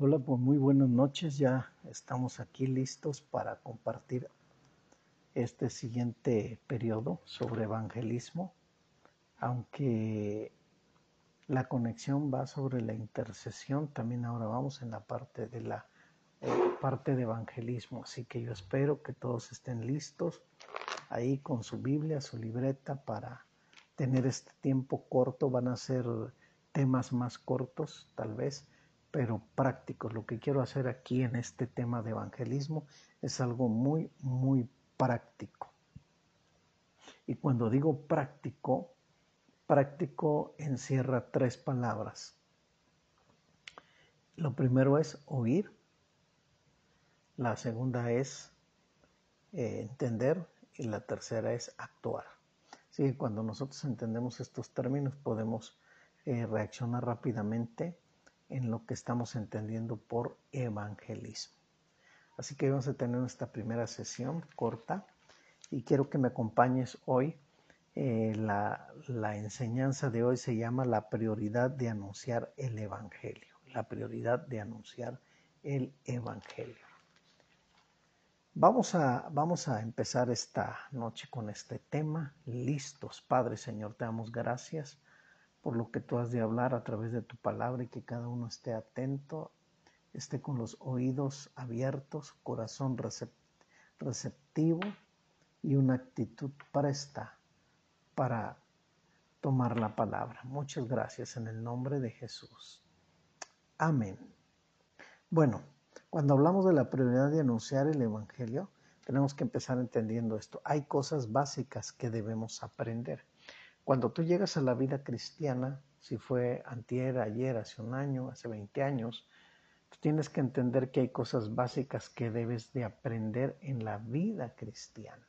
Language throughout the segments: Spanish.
Hola, pues muy buenas noches. Ya estamos aquí listos para compartir este siguiente periodo sobre evangelismo, aunque la conexión va sobre la intercesión, también ahora vamos en la parte de la eh, parte de evangelismo, así que yo espero que todos estén listos ahí con su Biblia, su libreta para tener este tiempo corto, van a ser temas más cortos tal vez pero prácticos. Lo que quiero hacer aquí en este tema de evangelismo es algo muy, muy práctico. Y cuando digo práctico, práctico encierra tres palabras. Lo primero es oír, la segunda es eh, entender y la tercera es actuar. Sí, cuando nosotros entendemos estos términos podemos eh, reaccionar rápidamente en lo que estamos entendiendo por evangelismo. Así que vamos a tener esta primera sesión corta y quiero que me acompañes hoy. Eh, la, la enseñanza de hoy se llama la prioridad de anunciar el Evangelio. La prioridad de anunciar el Evangelio. Vamos a, vamos a empezar esta noche con este tema. Listos, Padre Señor, te damos gracias por lo que tú has de hablar a través de tu palabra y que cada uno esté atento, esté con los oídos abiertos, corazón receptivo y una actitud presta para tomar la palabra. Muchas gracias en el nombre de Jesús. Amén. Bueno, cuando hablamos de la prioridad de anunciar el Evangelio, tenemos que empezar entendiendo esto. Hay cosas básicas que debemos aprender. Cuando tú llegas a la vida cristiana, si fue antier, ayer, hace un año, hace 20 años, tú tienes que entender que hay cosas básicas que debes de aprender en la vida cristiana,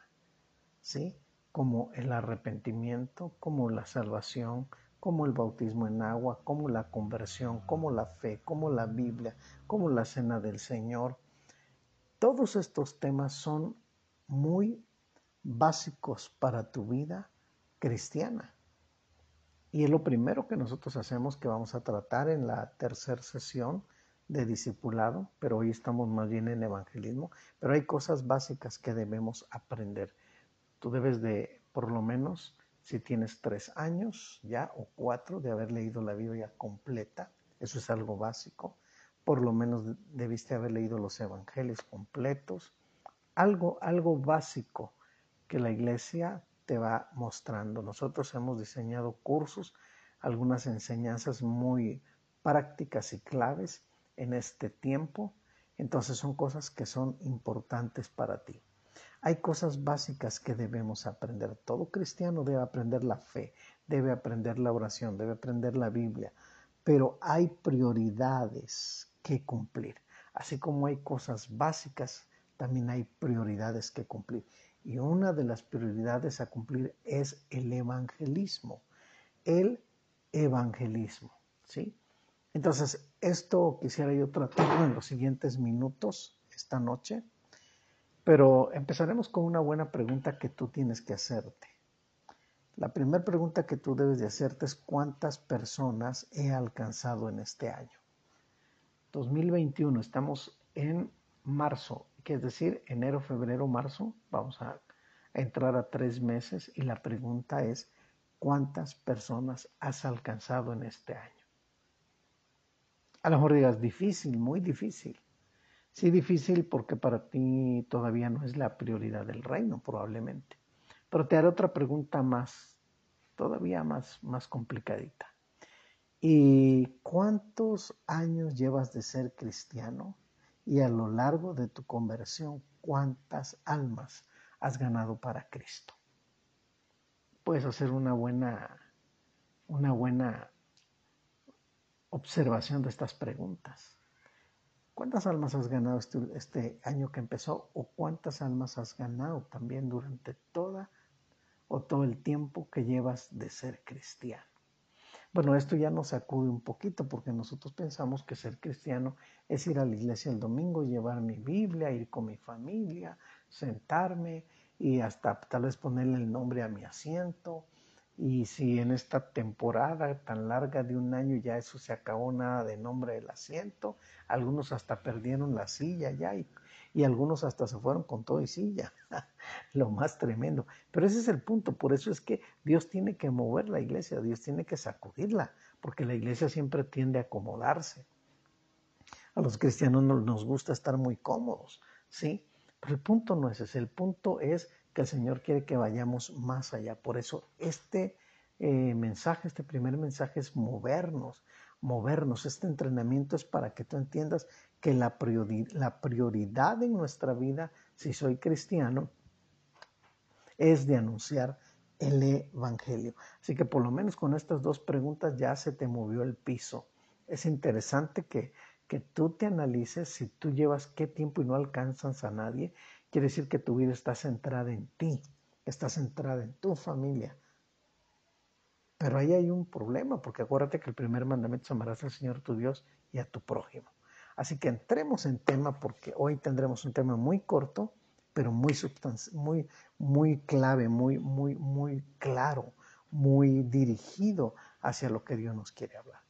¿sí? Como el arrepentimiento, como la salvación, como el bautismo en agua, como la conversión, como la fe, como la Biblia, como la cena del Señor. Todos estos temas son muy básicos para tu vida cristiana. Y es lo primero que nosotros hacemos que vamos a tratar en la tercera sesión de discipulado, pero hoy estamos más bien en evangelismo, pero hay cosas básicas que debemos aprender. Tú debes de, por lo menos, si tienes tres años ya o cuatro de haber leído la Biblia completa, eso es algo básico, por lo menos debiste haber leído los evangelios completos, algo, algo básico que la iglesia te va mostrando. Nosotros hemos diseñado cursos, algunas enseñanzas muy prácticas y claves en este tiempo. Entonces son cosas que son importantes para ti. Hay cosas básicas que debemos aprender. Todo cristiano debe aprender la fe, debe aprender la oración, debe aprender la Biblia, pero hay prioridades que cumplir. Así como hay cosas básicas, también hay prioridades que cumplir. Y una de las prioridades a cumplir es el evangelismo. El evangelismo, ¿sí? Entonces, esto quisiera yo tratarlo en los siguientes minutos esta noche, pero empezaremos con una buena pregunta que tú tienes que hacerte. La primera pregunta que tú debes de hacerte es cuántas personas he alcanzado en este año. 2021, estamos en marzo que es decir, enero, febrero, marzo, vamos a entrar a tres meses y la pregunta es, ¿cuántas personas has alcanzado en este año? A lo mejor digas, difícil, muy difícil. Sí, difícil porque para ti todavía no es la prioridad del reino, probablemente. Pero te haré otra pregunta más, todavía más, más complicadita. ¿Y cuántos años llevas de ser cristiano? Y a lo largo de tu conversión cuántas almas has ganado para Cristo. Puedes hacer una buena, una buena observación de estas preguntas. ¿Cuántas almas has ganado este, este, año que empezó o cuántas almas has ganado también durante toda o todo el tiempo que llevas de ser cristiano? Bueno, esto ya nos sacude un poquito porque nosotros pensamos que ser cristiano es ir a la iglesia el domingo, llevar mi Biblia, ir con mi familia, sentarme y hasta tal vez ponerle el nombre a mi asiento. Y si en esta temporada tan larga de un año ya eso se acabó nada de nombre del asiento, algunos hasta perdieron la silla ya y, y algunos hasta se fueron con todo y silla, lo más tremendo. Pero ese es el punto, por eso es que Dios tiene que mover la iglesia, Dios tiene que sacudirla, porque la iglesia siempre tiende a acomodarse. A los cristianos nos gusta estar muy cómodos, ¿sí? Pero el punto no es ese, el punto es que el Señor quiere que vayamos más allá. Por eso este eh, mensaje, este primer mensaje es movernos, movernos. Este entrenamiento es para que tú entiendas que la, prioridad en nuestra vida, si soy cristiano, es de anunciar el Evangelio. Así que por lo menos con estas dos preguntas ya se te movió el piso. Es interesante que, que tú te analices si tú llevas qué tiempo y no alcanzas a nadie Quiere decir que tu vida está centrada en ti, está centrada en tu familia. Pero ahí hay un problema, porque acuérdate que el primer mandamiento es amarás al Señor tu Dios y a tu prójimo. Así que entremos en tema, porque hoy tendremos un tema muy corto, pero muy, muy, muy clave, muy, muy, muy claro, muy dirigido hacia lo que Dios nos quiere hablar.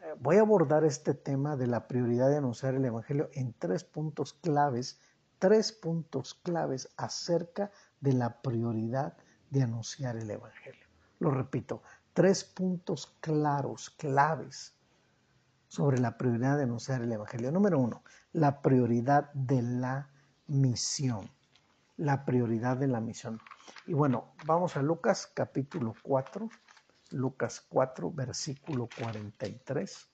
Eh, voy a abordar este tema de la prioridad de anunciar el Evangelio en tres puntos claves tres puntos claves acerca de la prioridad de anunciar el Evangelio. Lo repito, tres puntos claros, claves sobre la prioridad de anunciar el Evangelio. Número uno, la prioridad de la misión. La prioridad de la misión. Y bueno, vamos a Lucas capítulo 4, Lucas 4, versículo 43.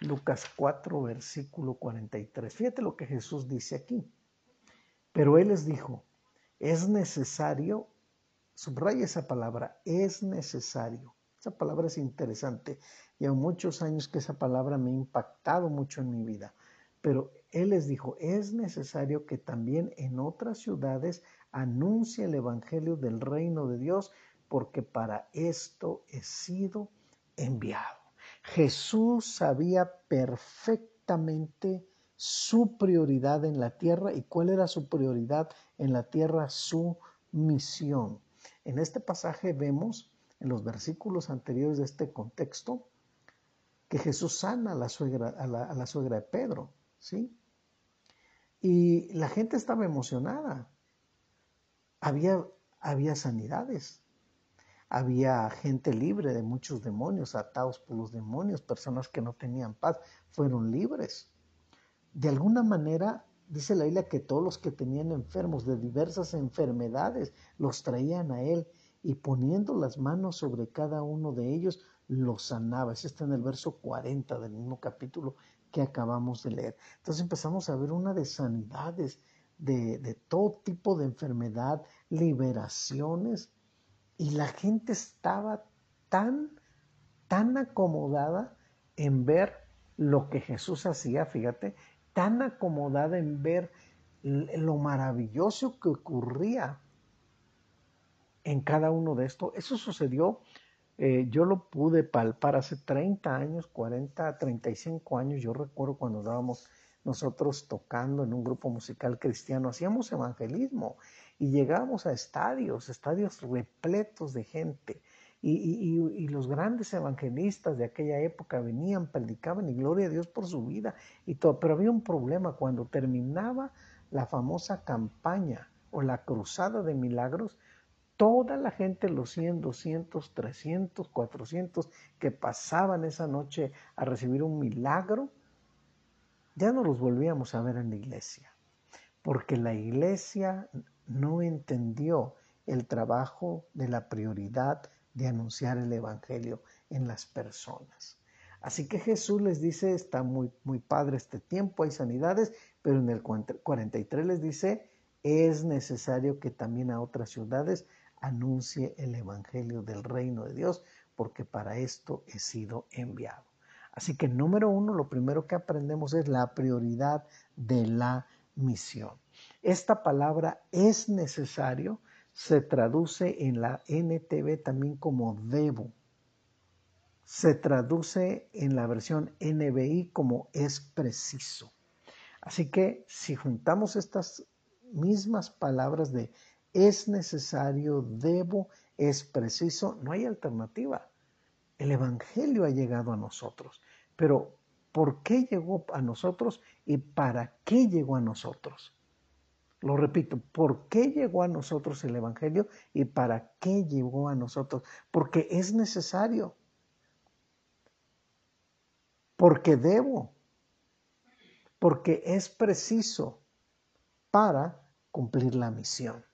Lucas 4, versículo 43. Fíjate lo que Jesús dice aquí. Pero Él les dijo, es necesario, subraya esa palabra, es necesario. Esa palabra es interesante. Llevo muchos años que esa palabra me ha impactado mucho en mi vida. Pero Él les dijo, es necesario que también en otras ciudades anuncie el Evangelio del reino de Dios, porque para esto he sido enviado. Jesús sabía perfectamente su prioridad en la tierra y cuál era su prioridad en la tierra, su misión. En este pasaje vemos, en los versículos anteriores de este contexto, que Jesús sana a la suegra, a la, suegra de Pedro, ¿sí? Y la gente estaba emocionada. Había, había sanidades, había gente libre de muchos demonios, atados por los demonios, personas que no tenían paz, fueron libres de alguna manera, dice la Biblia que todos los que tenían enfermos de diversas enfermedades los traían a Él y poniendo las manos sobre cada uno de ellos los sanaba. Eso está en el verso 40 del mismo capítulo que acabamos de leer. Entonces empezamos a ver una de sanidades, de, de todo tipo de enfermedad, liberaciones, y la gente estaba tan, tan acomodada en ver lo que Jesús hacía, fíjate, tan acomodada en ver lo maravilloso que ocurría en cada uno de estos. Eso sucedió, eh, yo lo pude palpar hace 30 años, 40, 35 años. Yo recuerdo cuando estábamos nosotros tocando en un grupo musical cristiano, hacíamos evangelismo y llegábamos a estadios, estadios repletos de gente. Y, los grandes evangelistas de aquella época venían, predicaban y gloria a Dios por su vida y todo. Pero había un problema cuando terminaba la famosa campaña o la cruzada de milagros, toda la gente, los 100, 200, 300, 400 que pasaban esa noche a recibir un milagro, ya no los volvíamos a ver en la iglesia, porque la iglesia no entendió el trabajo de la prioridad de anunciar el Evangelio en las personas. Así que Jesús les dice, está muy, muy padre este tiempo, hay sanidades, pero en el 43 les dice, es necesario que también a otras ciudades anuncie el Evangelio del reino de Dios, porque para esto he sido enviado. Así que número uno, lo primero que aprendemos es la prioridad de la misión. Esta palabra es necesario se traduce en la NTV también como debo. Se traduce en la versión NBI como es preciso. Así que si juntamos estas mismas palabras de es necesario, debo, es preciso, no hay alternativa. El Evangelio ha llegado a nosotros, pero ¿por qué llegó a nosotros y para qué llegó a nosotros? Lo repito, ¿por qué llegó a nosotros el Evangelio y para qué llegó a nosotros? Porque es necesario. Porque debo. Porque es preciso para cumplir la misión.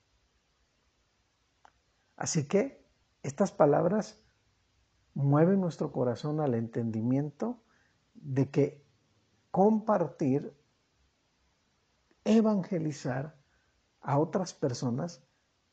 Así que estas palabras mueven nuestro corazón al entendimiento de que compartir, evangelizar a otras personas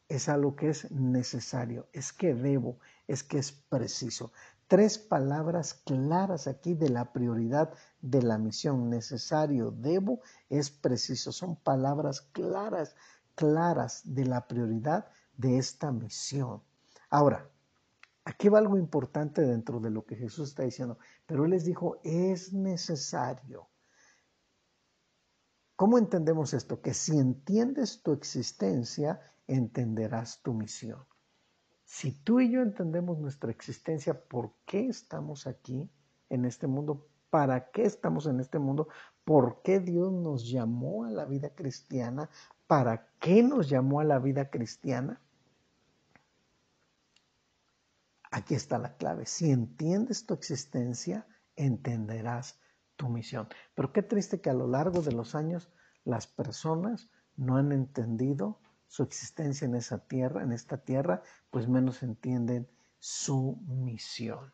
es algo que es necesario, es que debo, es que es preciso. Tres palabras claras aquí de la prioridad de la misión. Necesario, debo, es preciso. Son palabras claras, claras de la prioridad de esta misión. Ahora, aquí va algo importante dentro de lo que Jesús está diciendo, pero Él les dijo, es necesario. ¿Cómo entendemos esto? Que si entiendes tu existencia, entenderás tu misión. Si tú y yo entendemos nuestra existencia, por qué estamos aquí en este mundo, para qué estamos en este mundo, por qué Dios nos llamó a la vida cristiana, para qué nos llamó a la vida cristiana, Aquí está la clave. Si entiendes tu existencia, entenderás tu misión. Pero qué triste que a lo largo de los años las personas no han entendido su existencia en esa tierra, en esta tierra, pues menos entienden su misión.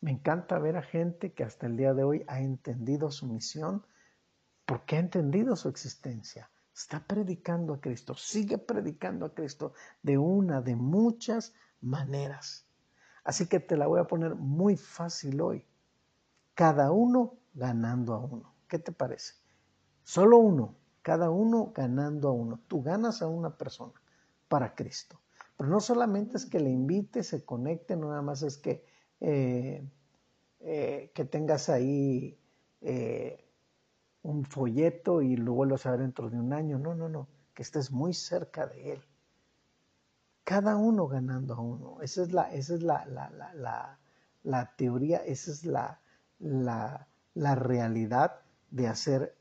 Me encanta ver a gente que hasta el día de hoy ha entendido su misión porque ha entendido su existencia. Está predicando a Cristo, sigue predicando a Cristo de una, de muchas maneras. Así que te la voy a poner muy fácil hoy. Cada uno ganando a uno. ¿Qué te parece? Solo uno, cada uno ganando a uno. Tú ganas a una persona para Cristo. Pero no solamente es que le invite, se conecte, no nada más es que, eh, eh, que tengas ahí eh, un folleto y lo vuelvas a ver dentro de un año. No, no, no. Que estés muy cerca de Él cada uno ganando a uno. Esa es la, esa es la, la, teoría, esa es la, la realidad de hacer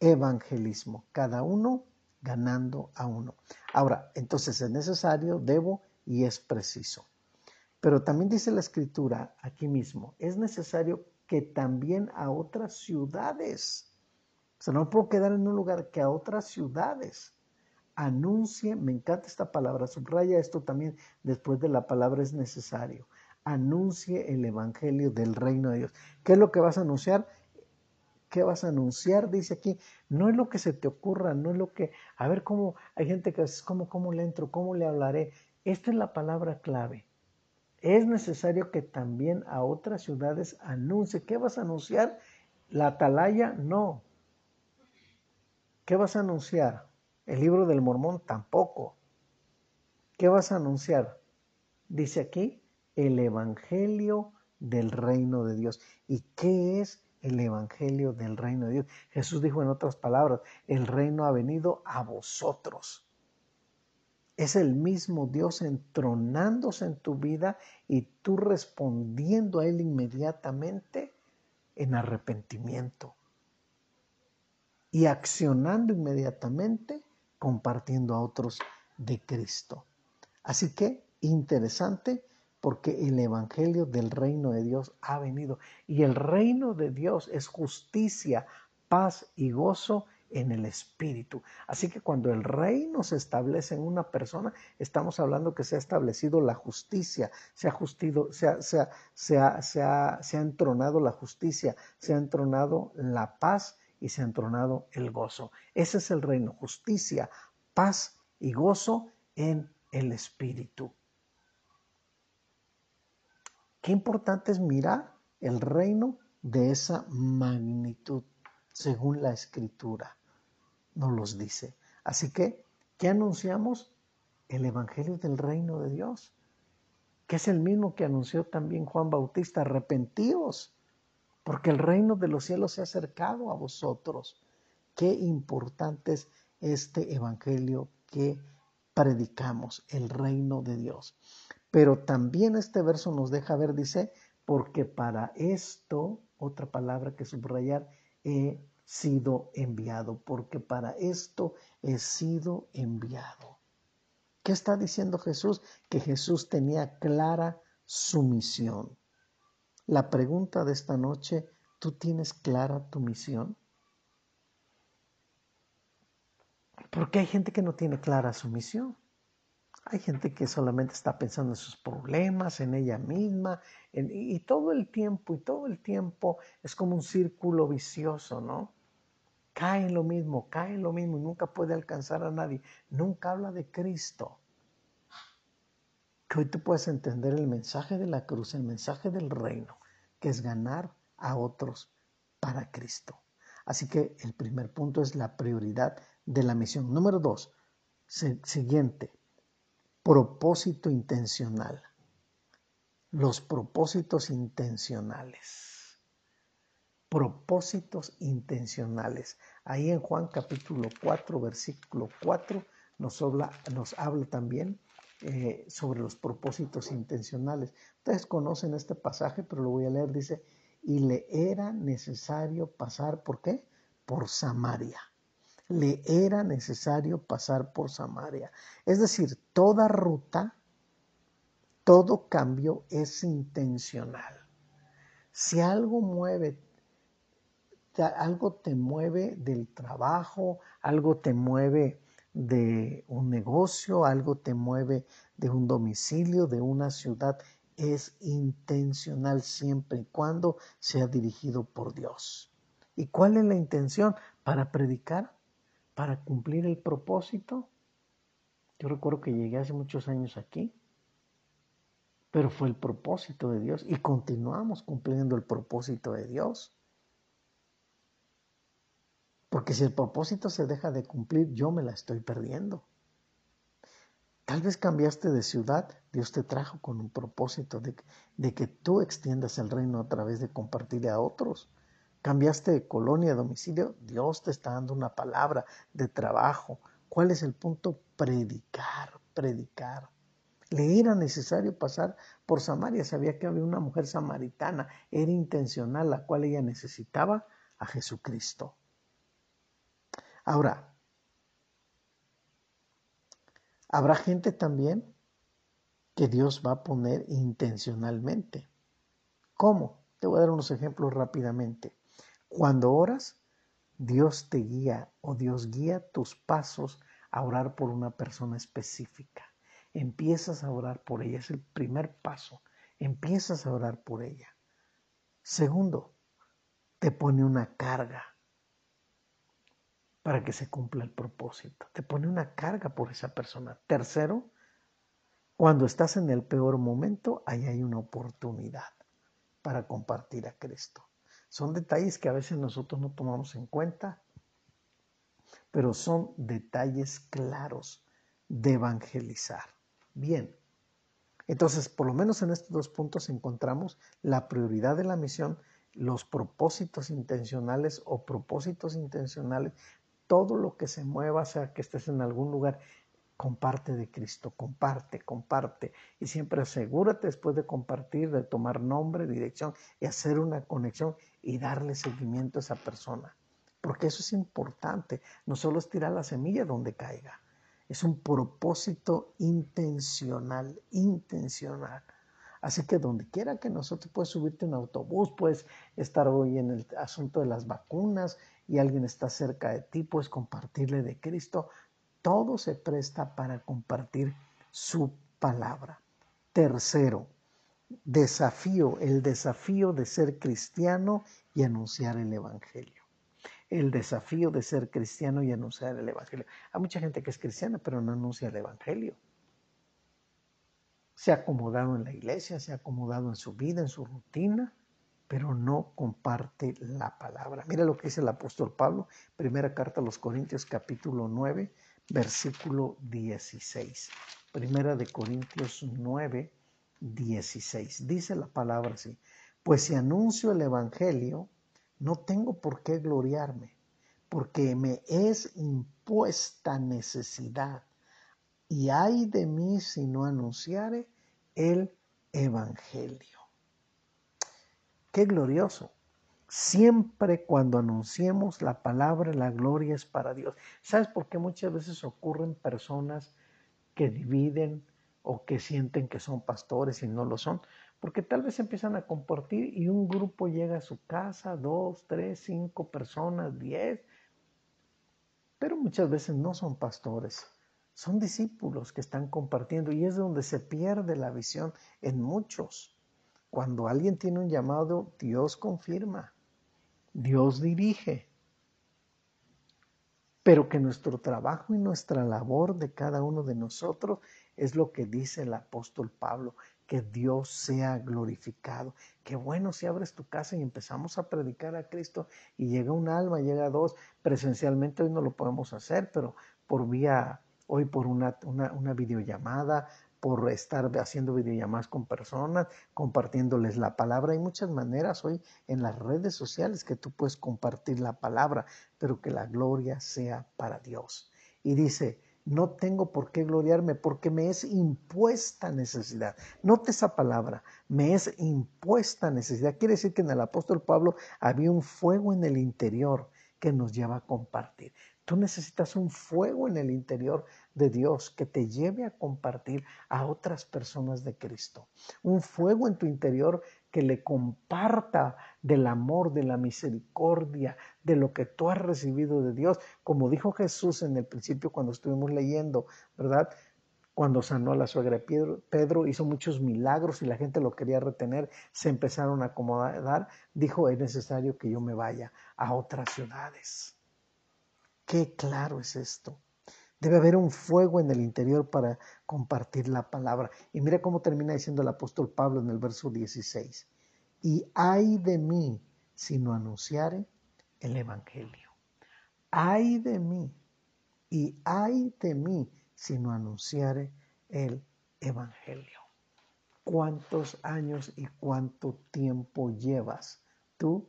evangelismo. Cada uno ganando a uno. Ahora, entonces es necesario, debo y es preciso. Pero también dice la escritura aquí mismo, es necesario que también a otras ciudades, o sea, no puedo quedar en un lugar que a otras ciudades anuncie, me encanta esta palabra, subraya esto también después de la palabra es necesario, anuncie el Evangelio del reino de Dios. ¿Qué es lo que vas a anunciar? ¿Qué vas a anunciar? Dice aquí, no es lo que se te ocurra, no es lo que, a ver cómo, hay gente que dice, ¿cómo, cómo le entro? ¿Cómo le hablaré? Esta es la palabra clave. Es necesario que también a otras ciudades anuncie. ¿Qué vas a anunciar? ¿La atalaya? No. ¿Qué vas a anunciar? El libro del mormón tampoco. ¿Qué vas a anunciar? Dice aquí, el Evangelio del reino de Dios. ¿Y qué es el Evangelio del reino de Dios? Jesús dijo en otras palabras, el reino ha venido a vosotros. Es el mismo Dios entronándose en tu vida y tú respondiendo a Él inmediatamente en arrepentimiento y accionando inmediatamente compartiendo a otros de Cristo. Así que interesante porque el Evangelio del reino de Dios ha venido y el reino de Dios es justicia, paz y gozo en el Espíritu. Así que cuando el reino se establece en una persona, estamos hablando que se ha establecido la justicia, se ha, justido, se ha, se ha, se ha, se ha entronado la justicia, se ha entronado la paz y se ha entronado el gozo. Ese es el reino, justicia, paz y gozo en el Espíritu. Qué importante es mirar el reino de esa magnitud, según la Escritura nos los dice. Así que, ¿qué anunciamos? El Evangelio del reino de Dios, que es el mismo que anunció también Juan Bautista, arrepentíos porque el reino de los cielos se ha acercado a vosotros. Qué importante es este evangelio que predicamos el reino de Dios. Pero también este verso nos deja ver, dice, porque para esto, otra palabra que subrayar, he sido enviado, porque para esto he sido enviado. ¿Qué está diciendo Jesús? Que Jesús tenía clara su misión. La pregunta de esta noche, ¿tú tienes clara tu misión? Porque hay gente que no tiene clara su misión. Hay gente que solamente está pensando en sus problemas, en ella misma, y todo el tiempo, y todo el tiempo es como un círculo vicioso, ¿no? Cae en lo mismo, cae en lo mismo y nunca puede alcanzar a nadie. Nunca habla de Cristo. Hoy tú puedes entender el mensaje de la cruz, el mensaje del reino, que es ganar a otros para Cristo. Así que el primer punto es la prioridad de la misión. Número dos, siguiente, propósito intencional. Los propósitos intencionales. Propósitos intencionales. Ahí en Juan capítulo 4, versículo 4, nos habla, nos habla también eh, sobre los propósitos intencionales. Ustedes conocen este pasaje, pero lo voy a leer. Dice, y le era necesario pasar, ¿por qué? Por Samaria le era necesario pasar por Samaria. Es decir, toda ruta, todo cambio es intencional. Si algo mueve, algo te mueve del trabajo, algo te mueve de un negocio, algo te mueve de un domicilio, de una ciudad, es intencional siempre y cuando sea dirigido por Dios. ¿Y cuál es la intención? Para predicar para cumplir el propósito. Yo recuerdo que llegué hace muchos años aquí, pero fue el propósito de Dios y continuamos cumpliendo el propósito de Dios. Porque si el propósito se deja de cumplir, yo me la estoy perdiendo. Tal vez cambiaste de ciudad, Dios te trajo con un propósito de, que tú extiendas el reino a través de compartirle a otros. Cambiaste de colonia, domicilio, Dios te está dando una palabra de trabajo. ¿Cuál es el punto? Predicar, predicar. Le era necesario pasar por Samaria. Sabía que había una mujer samaritana. Era intencional, la cual ella necesitaba a Jesucristo. Ahora, habrá gente también que Dios va a poner intencionalmente. ¿Cómo? Te voy a dar unos ejemplos rápidamente. Cuando oras, Dios te guía o Dios guía tus pasos a orar por una persona específica. Empiezas a orar por ella, es el primer paso. Empiezas a orar por ella. Segundo, te pone una carga para que se cumpla el propósito. Te pone una carga por esa persona. Tercero, cuando estás en el peor momento, ahí hay una oportunidad para compartir a Cristo. Son detalles que a veces nosotros no tomamos en cuenta, pero son detalles claros de evangelizar. Bien, entonces por lo menos en estos dos puntos encontramos la prioridad de la misión, los propósitos intencionales o propósitos intencionales, todo lo que se mueva, sea que estés en algún lugar comparte de Cristo, comparte, comparte. Y siempre asegúrate después de compartir, de tomar nombre, dirección y hacer una conexión y darle seguimiento a esa persona. Porque eso es importante. No solo es tirar la semilla donde caiga. Es un propósito intencional, intencional. Así que donde quiera que nosotros puedes subirte en autobús, puedes estar hoy en el asunto de las vacunas y alguien está cerca de ti, puedes compartirle de Cristo todo se presta para compartir su palabra. Tercero, desafío, el desafío de ser cristiano y anunciar el Evangelio. El desafío de ser cristiano y anunciar el Evangelio. Hay mucha gente que es cristiana pero no anuncia el Evangelio. Se ha acomodado en la iglesia, se ha acomodado en su vida, en su rutina, pero no comparte la palabra. Mira lo que dice el apóstol Pablo, primera carta a los Corintios capítulo 9, versículo 16. Primera de Corintios 9, 16. Dice la palabra así, pues si anuncio el Evangelio, no tengo por qué gloriarme, porque me es impuesta necesidad, y ay de mí si no anunciare el Evangelio. Qué glorioso. Siempre cuando anunciemos la palabra, la gloria es para Dios. ¿Sabes por qué muchas veces ocurren personas que dividen o que sienten que son pastores y no lo son? Porque tal vez empiezan a compartir y un grupo llega a su casa, dos, tres, cinco personas, diez, pero muchas veces no son pastores, son discípulos que están compartiendo y es donde se pierde la visión en muchos. Cuando alguien tiene un llamado, Dios confirma, Dios dirige, pero que nuestro trabajo y nuestra labor de cada uno de nosotros es lo que dice el apóstol Pablo, que Dios sea glorificado. Qué bueno si abres tu casa y empezamos a predicar a Cristo y llega un alma, llega dos. Presencialmente hoy no lo podemos hacer, pero por vía, hoy por una, una, una videollamada, por estar haciendo videollamadas con personas, compartiéndoles la palabra. Hay muchas maneras hoy en las redes sociales que tú puedes compartir la palabra, pero que la gloria sea para Dios. Y dice, no tengo por qué gloriarme porque me es impuesta necesidad. Note esa palabra, me es impuesta necesidad. Quiere decir que en el apóstol Pablo había un fuego en el interior que nos lleva a compartir. Tú necesitas un fuego en el interior de Dios que te lleve a compartir a otras personas de Cristo. Un fuego en tu interior que le comparta del amor, de la misericordia, de lo que tú has recibido de Dios. Como dijo Jesús en el principio cuando estuvimos leyendo, ¿verdad? Cuando sanó a la suegra Pedro, Pedro hizo muchos milagros y la gente lo quería retener, se empezaron a acomodar, dijo, es necesario que yo me vaya a otras ciudades. Qué claro es esto. Debe haber un fuego en el interior para compartir la palabra. Y mira cómo termina diciendo el apóstol Pablo en el verso 16. Y ay de mí si no anunciare el Evangelio. Ay de mí y ay de mí si no anunciare el Evangelio. ¿Cuántos años y cuánto tiempo llevas tú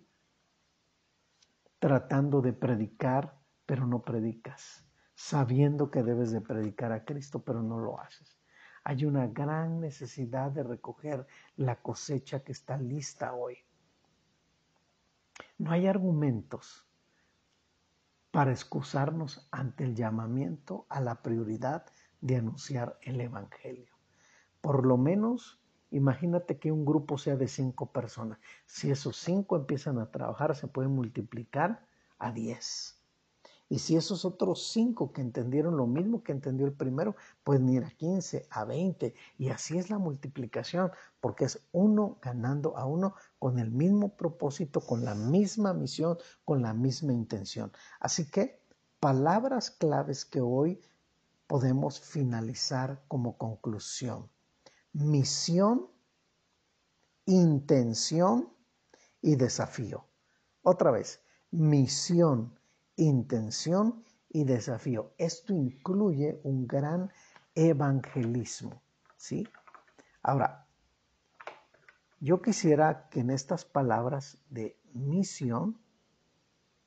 tratando de predicar, pero no predicas? sabiendo que debes de predicar a Cristo, pero no lo haces. Hay una gran necesidad de recoger la cosecha que está lista hoy. No hay argumentos para excusarnos ante el llamamiento a la prioridad de anunciar el Evangelio. Por lo menos, imagínate que un grupo sea de cinco personas. Si esos cinco empiezan a trabajar, se puede multiplicar a diez. Y si esos otros cinco que entendieron lo mismo que entendió el primero, pueden ir a 15, a 20. Y así es la multiplicación, porque es uno ganando a uno con el mismo propósito, con la misma misión, con la misma intención. Así que palabras claves que hoy podemos finalizar como conclusión. Misión, intención y desafío. Otra vez, misión, intención y desafío. Esto incluye un gran evangelismo, ¿sí? Ahora, yo quisiera que en estas palabras de misión,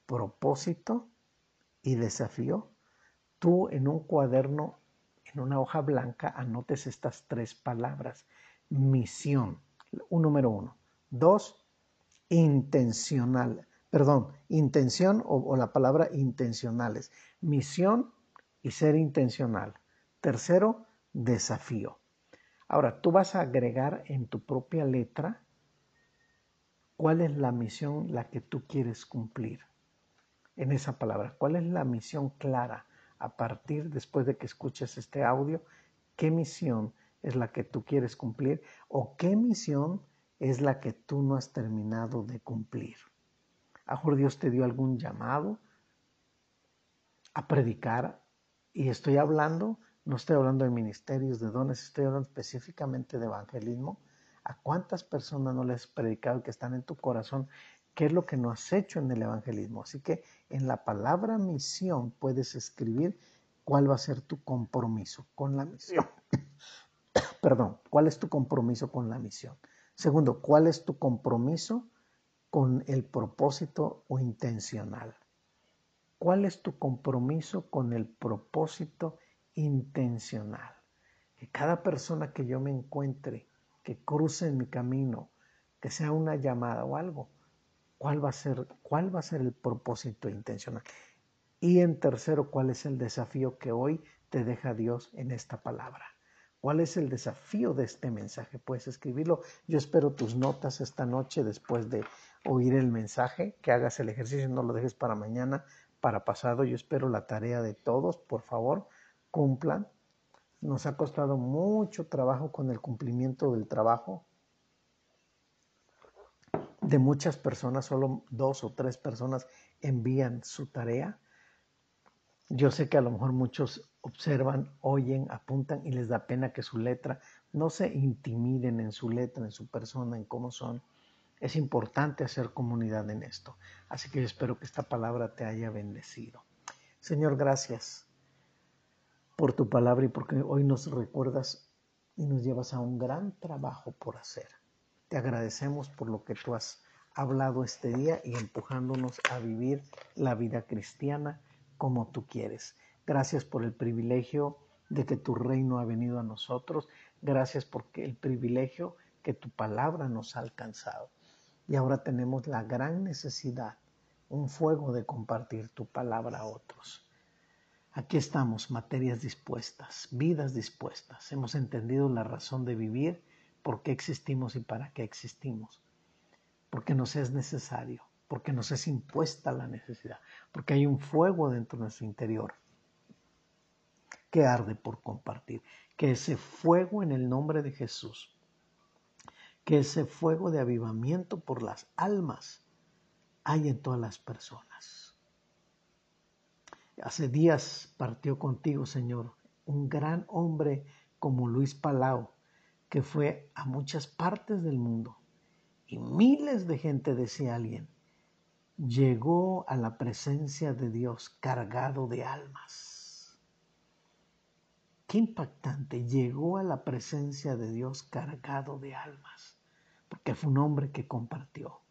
propósito y desafío, tú en un cuaderno, en una hoja blanca, anotes estas tres palabras. Misión, un número uno. Dos, intencional perdón, intención o, la palabra intencionales. Misión y ser intencional. Tercero, desafío. Ahora, tú vas a agregar en tu propia letra cuál es la misión la que tú quieres cumplir en esa palabra. ¿Cuál es la misión clara a partir después de que escuches este audio? ¿Qué misión es la que tú quieres cumplir o qué misión es la que tú no has terminado de cumplir? A mejor Dios te dio algún llamado a predicar y estoy hablando, no estoy hablando de ministerios, de dones, estoy hablando específicamente de evangelismo. ¿A cuántas personas no les has predicado que están en tu corazón? ¿Qué es lo que no has hecho en el evangelismo? Así que en la palabra misión puedes escribir cuál va a ser tu compromiso con la misión. Perdón, ¿cuál es tu compromiso con la misión? Segundo, ¿cuál es tu compromiso con el propósito o intencional? ¿Cuál es tu compromiso con el propósito intencional. Que cada persona que yo me encuentre, que cruce en mi camino, que sea una llamada o algo, ¿cuál va a ser, cuál va a ser el propósito intencional? Y en tercero, ¿cuál es el desafío que hoy te deja Dios en esta palabra? ¿Cuál es el desafío de este mensaje? Puedes escribirlo. Yo espero tus notas esta noche después de oír el mensaje, que hagas el ejercicio, no lo dejes para mañana, para pasado. Yo espero la tarea de todos, por favor, cumplan. Nos ha costado mucho trabajo con el cumplimiento del trabajo de muchas personas, solo dos o tres personas envían su tarea. Yo sé que a lo mejor muchos observan, oyen, apuntan y les da pena que su letra no se intimiden en su letra, en su persona, en cómo son. Es importante hacer comunidad en esto. Así que yo espero que esta palabra te haya bendecido. Señor, gracias por tu palabra y porque hoy nos recuerdas y nos llevas a un gran trabajo por hacer. Te agradecemos por lo que tú has hablado este día y empujándonos a vivir la vida cristiana como tú quieres. Gracias por el privilegio de que tu reino ha venido a nosotros. Gracias porque el privilegio que tu palabra nos ha alcanzado. Y ahora tenemos la gran necesidad, un fuego de compartir tu palabra a otros. Aquí estamos, materias dispuestas, vidas dispuestas. Hemos entendido la razón de vivir, por qué existimos y para qué existimos. Porque nos es necesario, porque nos es impuesta la necesidad, porque hay un fuego dentro de nuestro interior que arde por compartir. Que ese fuego en el nombre de Jesús, que ese fuego de avivamiento por las almas hay en todas las personas. Hace días partió contigo, Señor, un gran hombre como Luis Palau, que fue a muchas partes del mundo y miles de gente, decía alguien, llegó a la presencia de Dios cargado de almas Qué impactante. Llegó a la presencia de Dios cargado de almas, porque fue un hombre que compartió.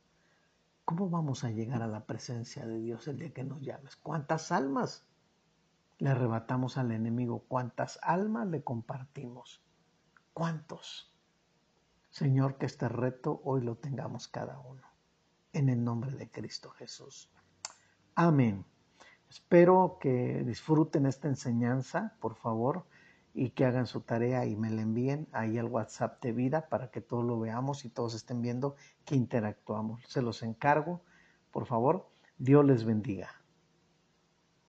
¿Cómo vamos a llegar a la presencia de Dios el día que nos llames? ¿Cuántas almas le arrebatamos al enemigo? ¿Cuántas almas le compartimos? ¿Cuántos? Señor, que este reto hoy lo tengamos cada uno. En el nombre de Cristo Jesús. Amén. Espero que disfruten esta enseñanza, por favor y que hagan su tarea y me la envíen ahí al WhatsApp de vida para que todos lo veamos y todos estén viendo que interactuamos. Se los encargo, por favor. Dios les bendiga.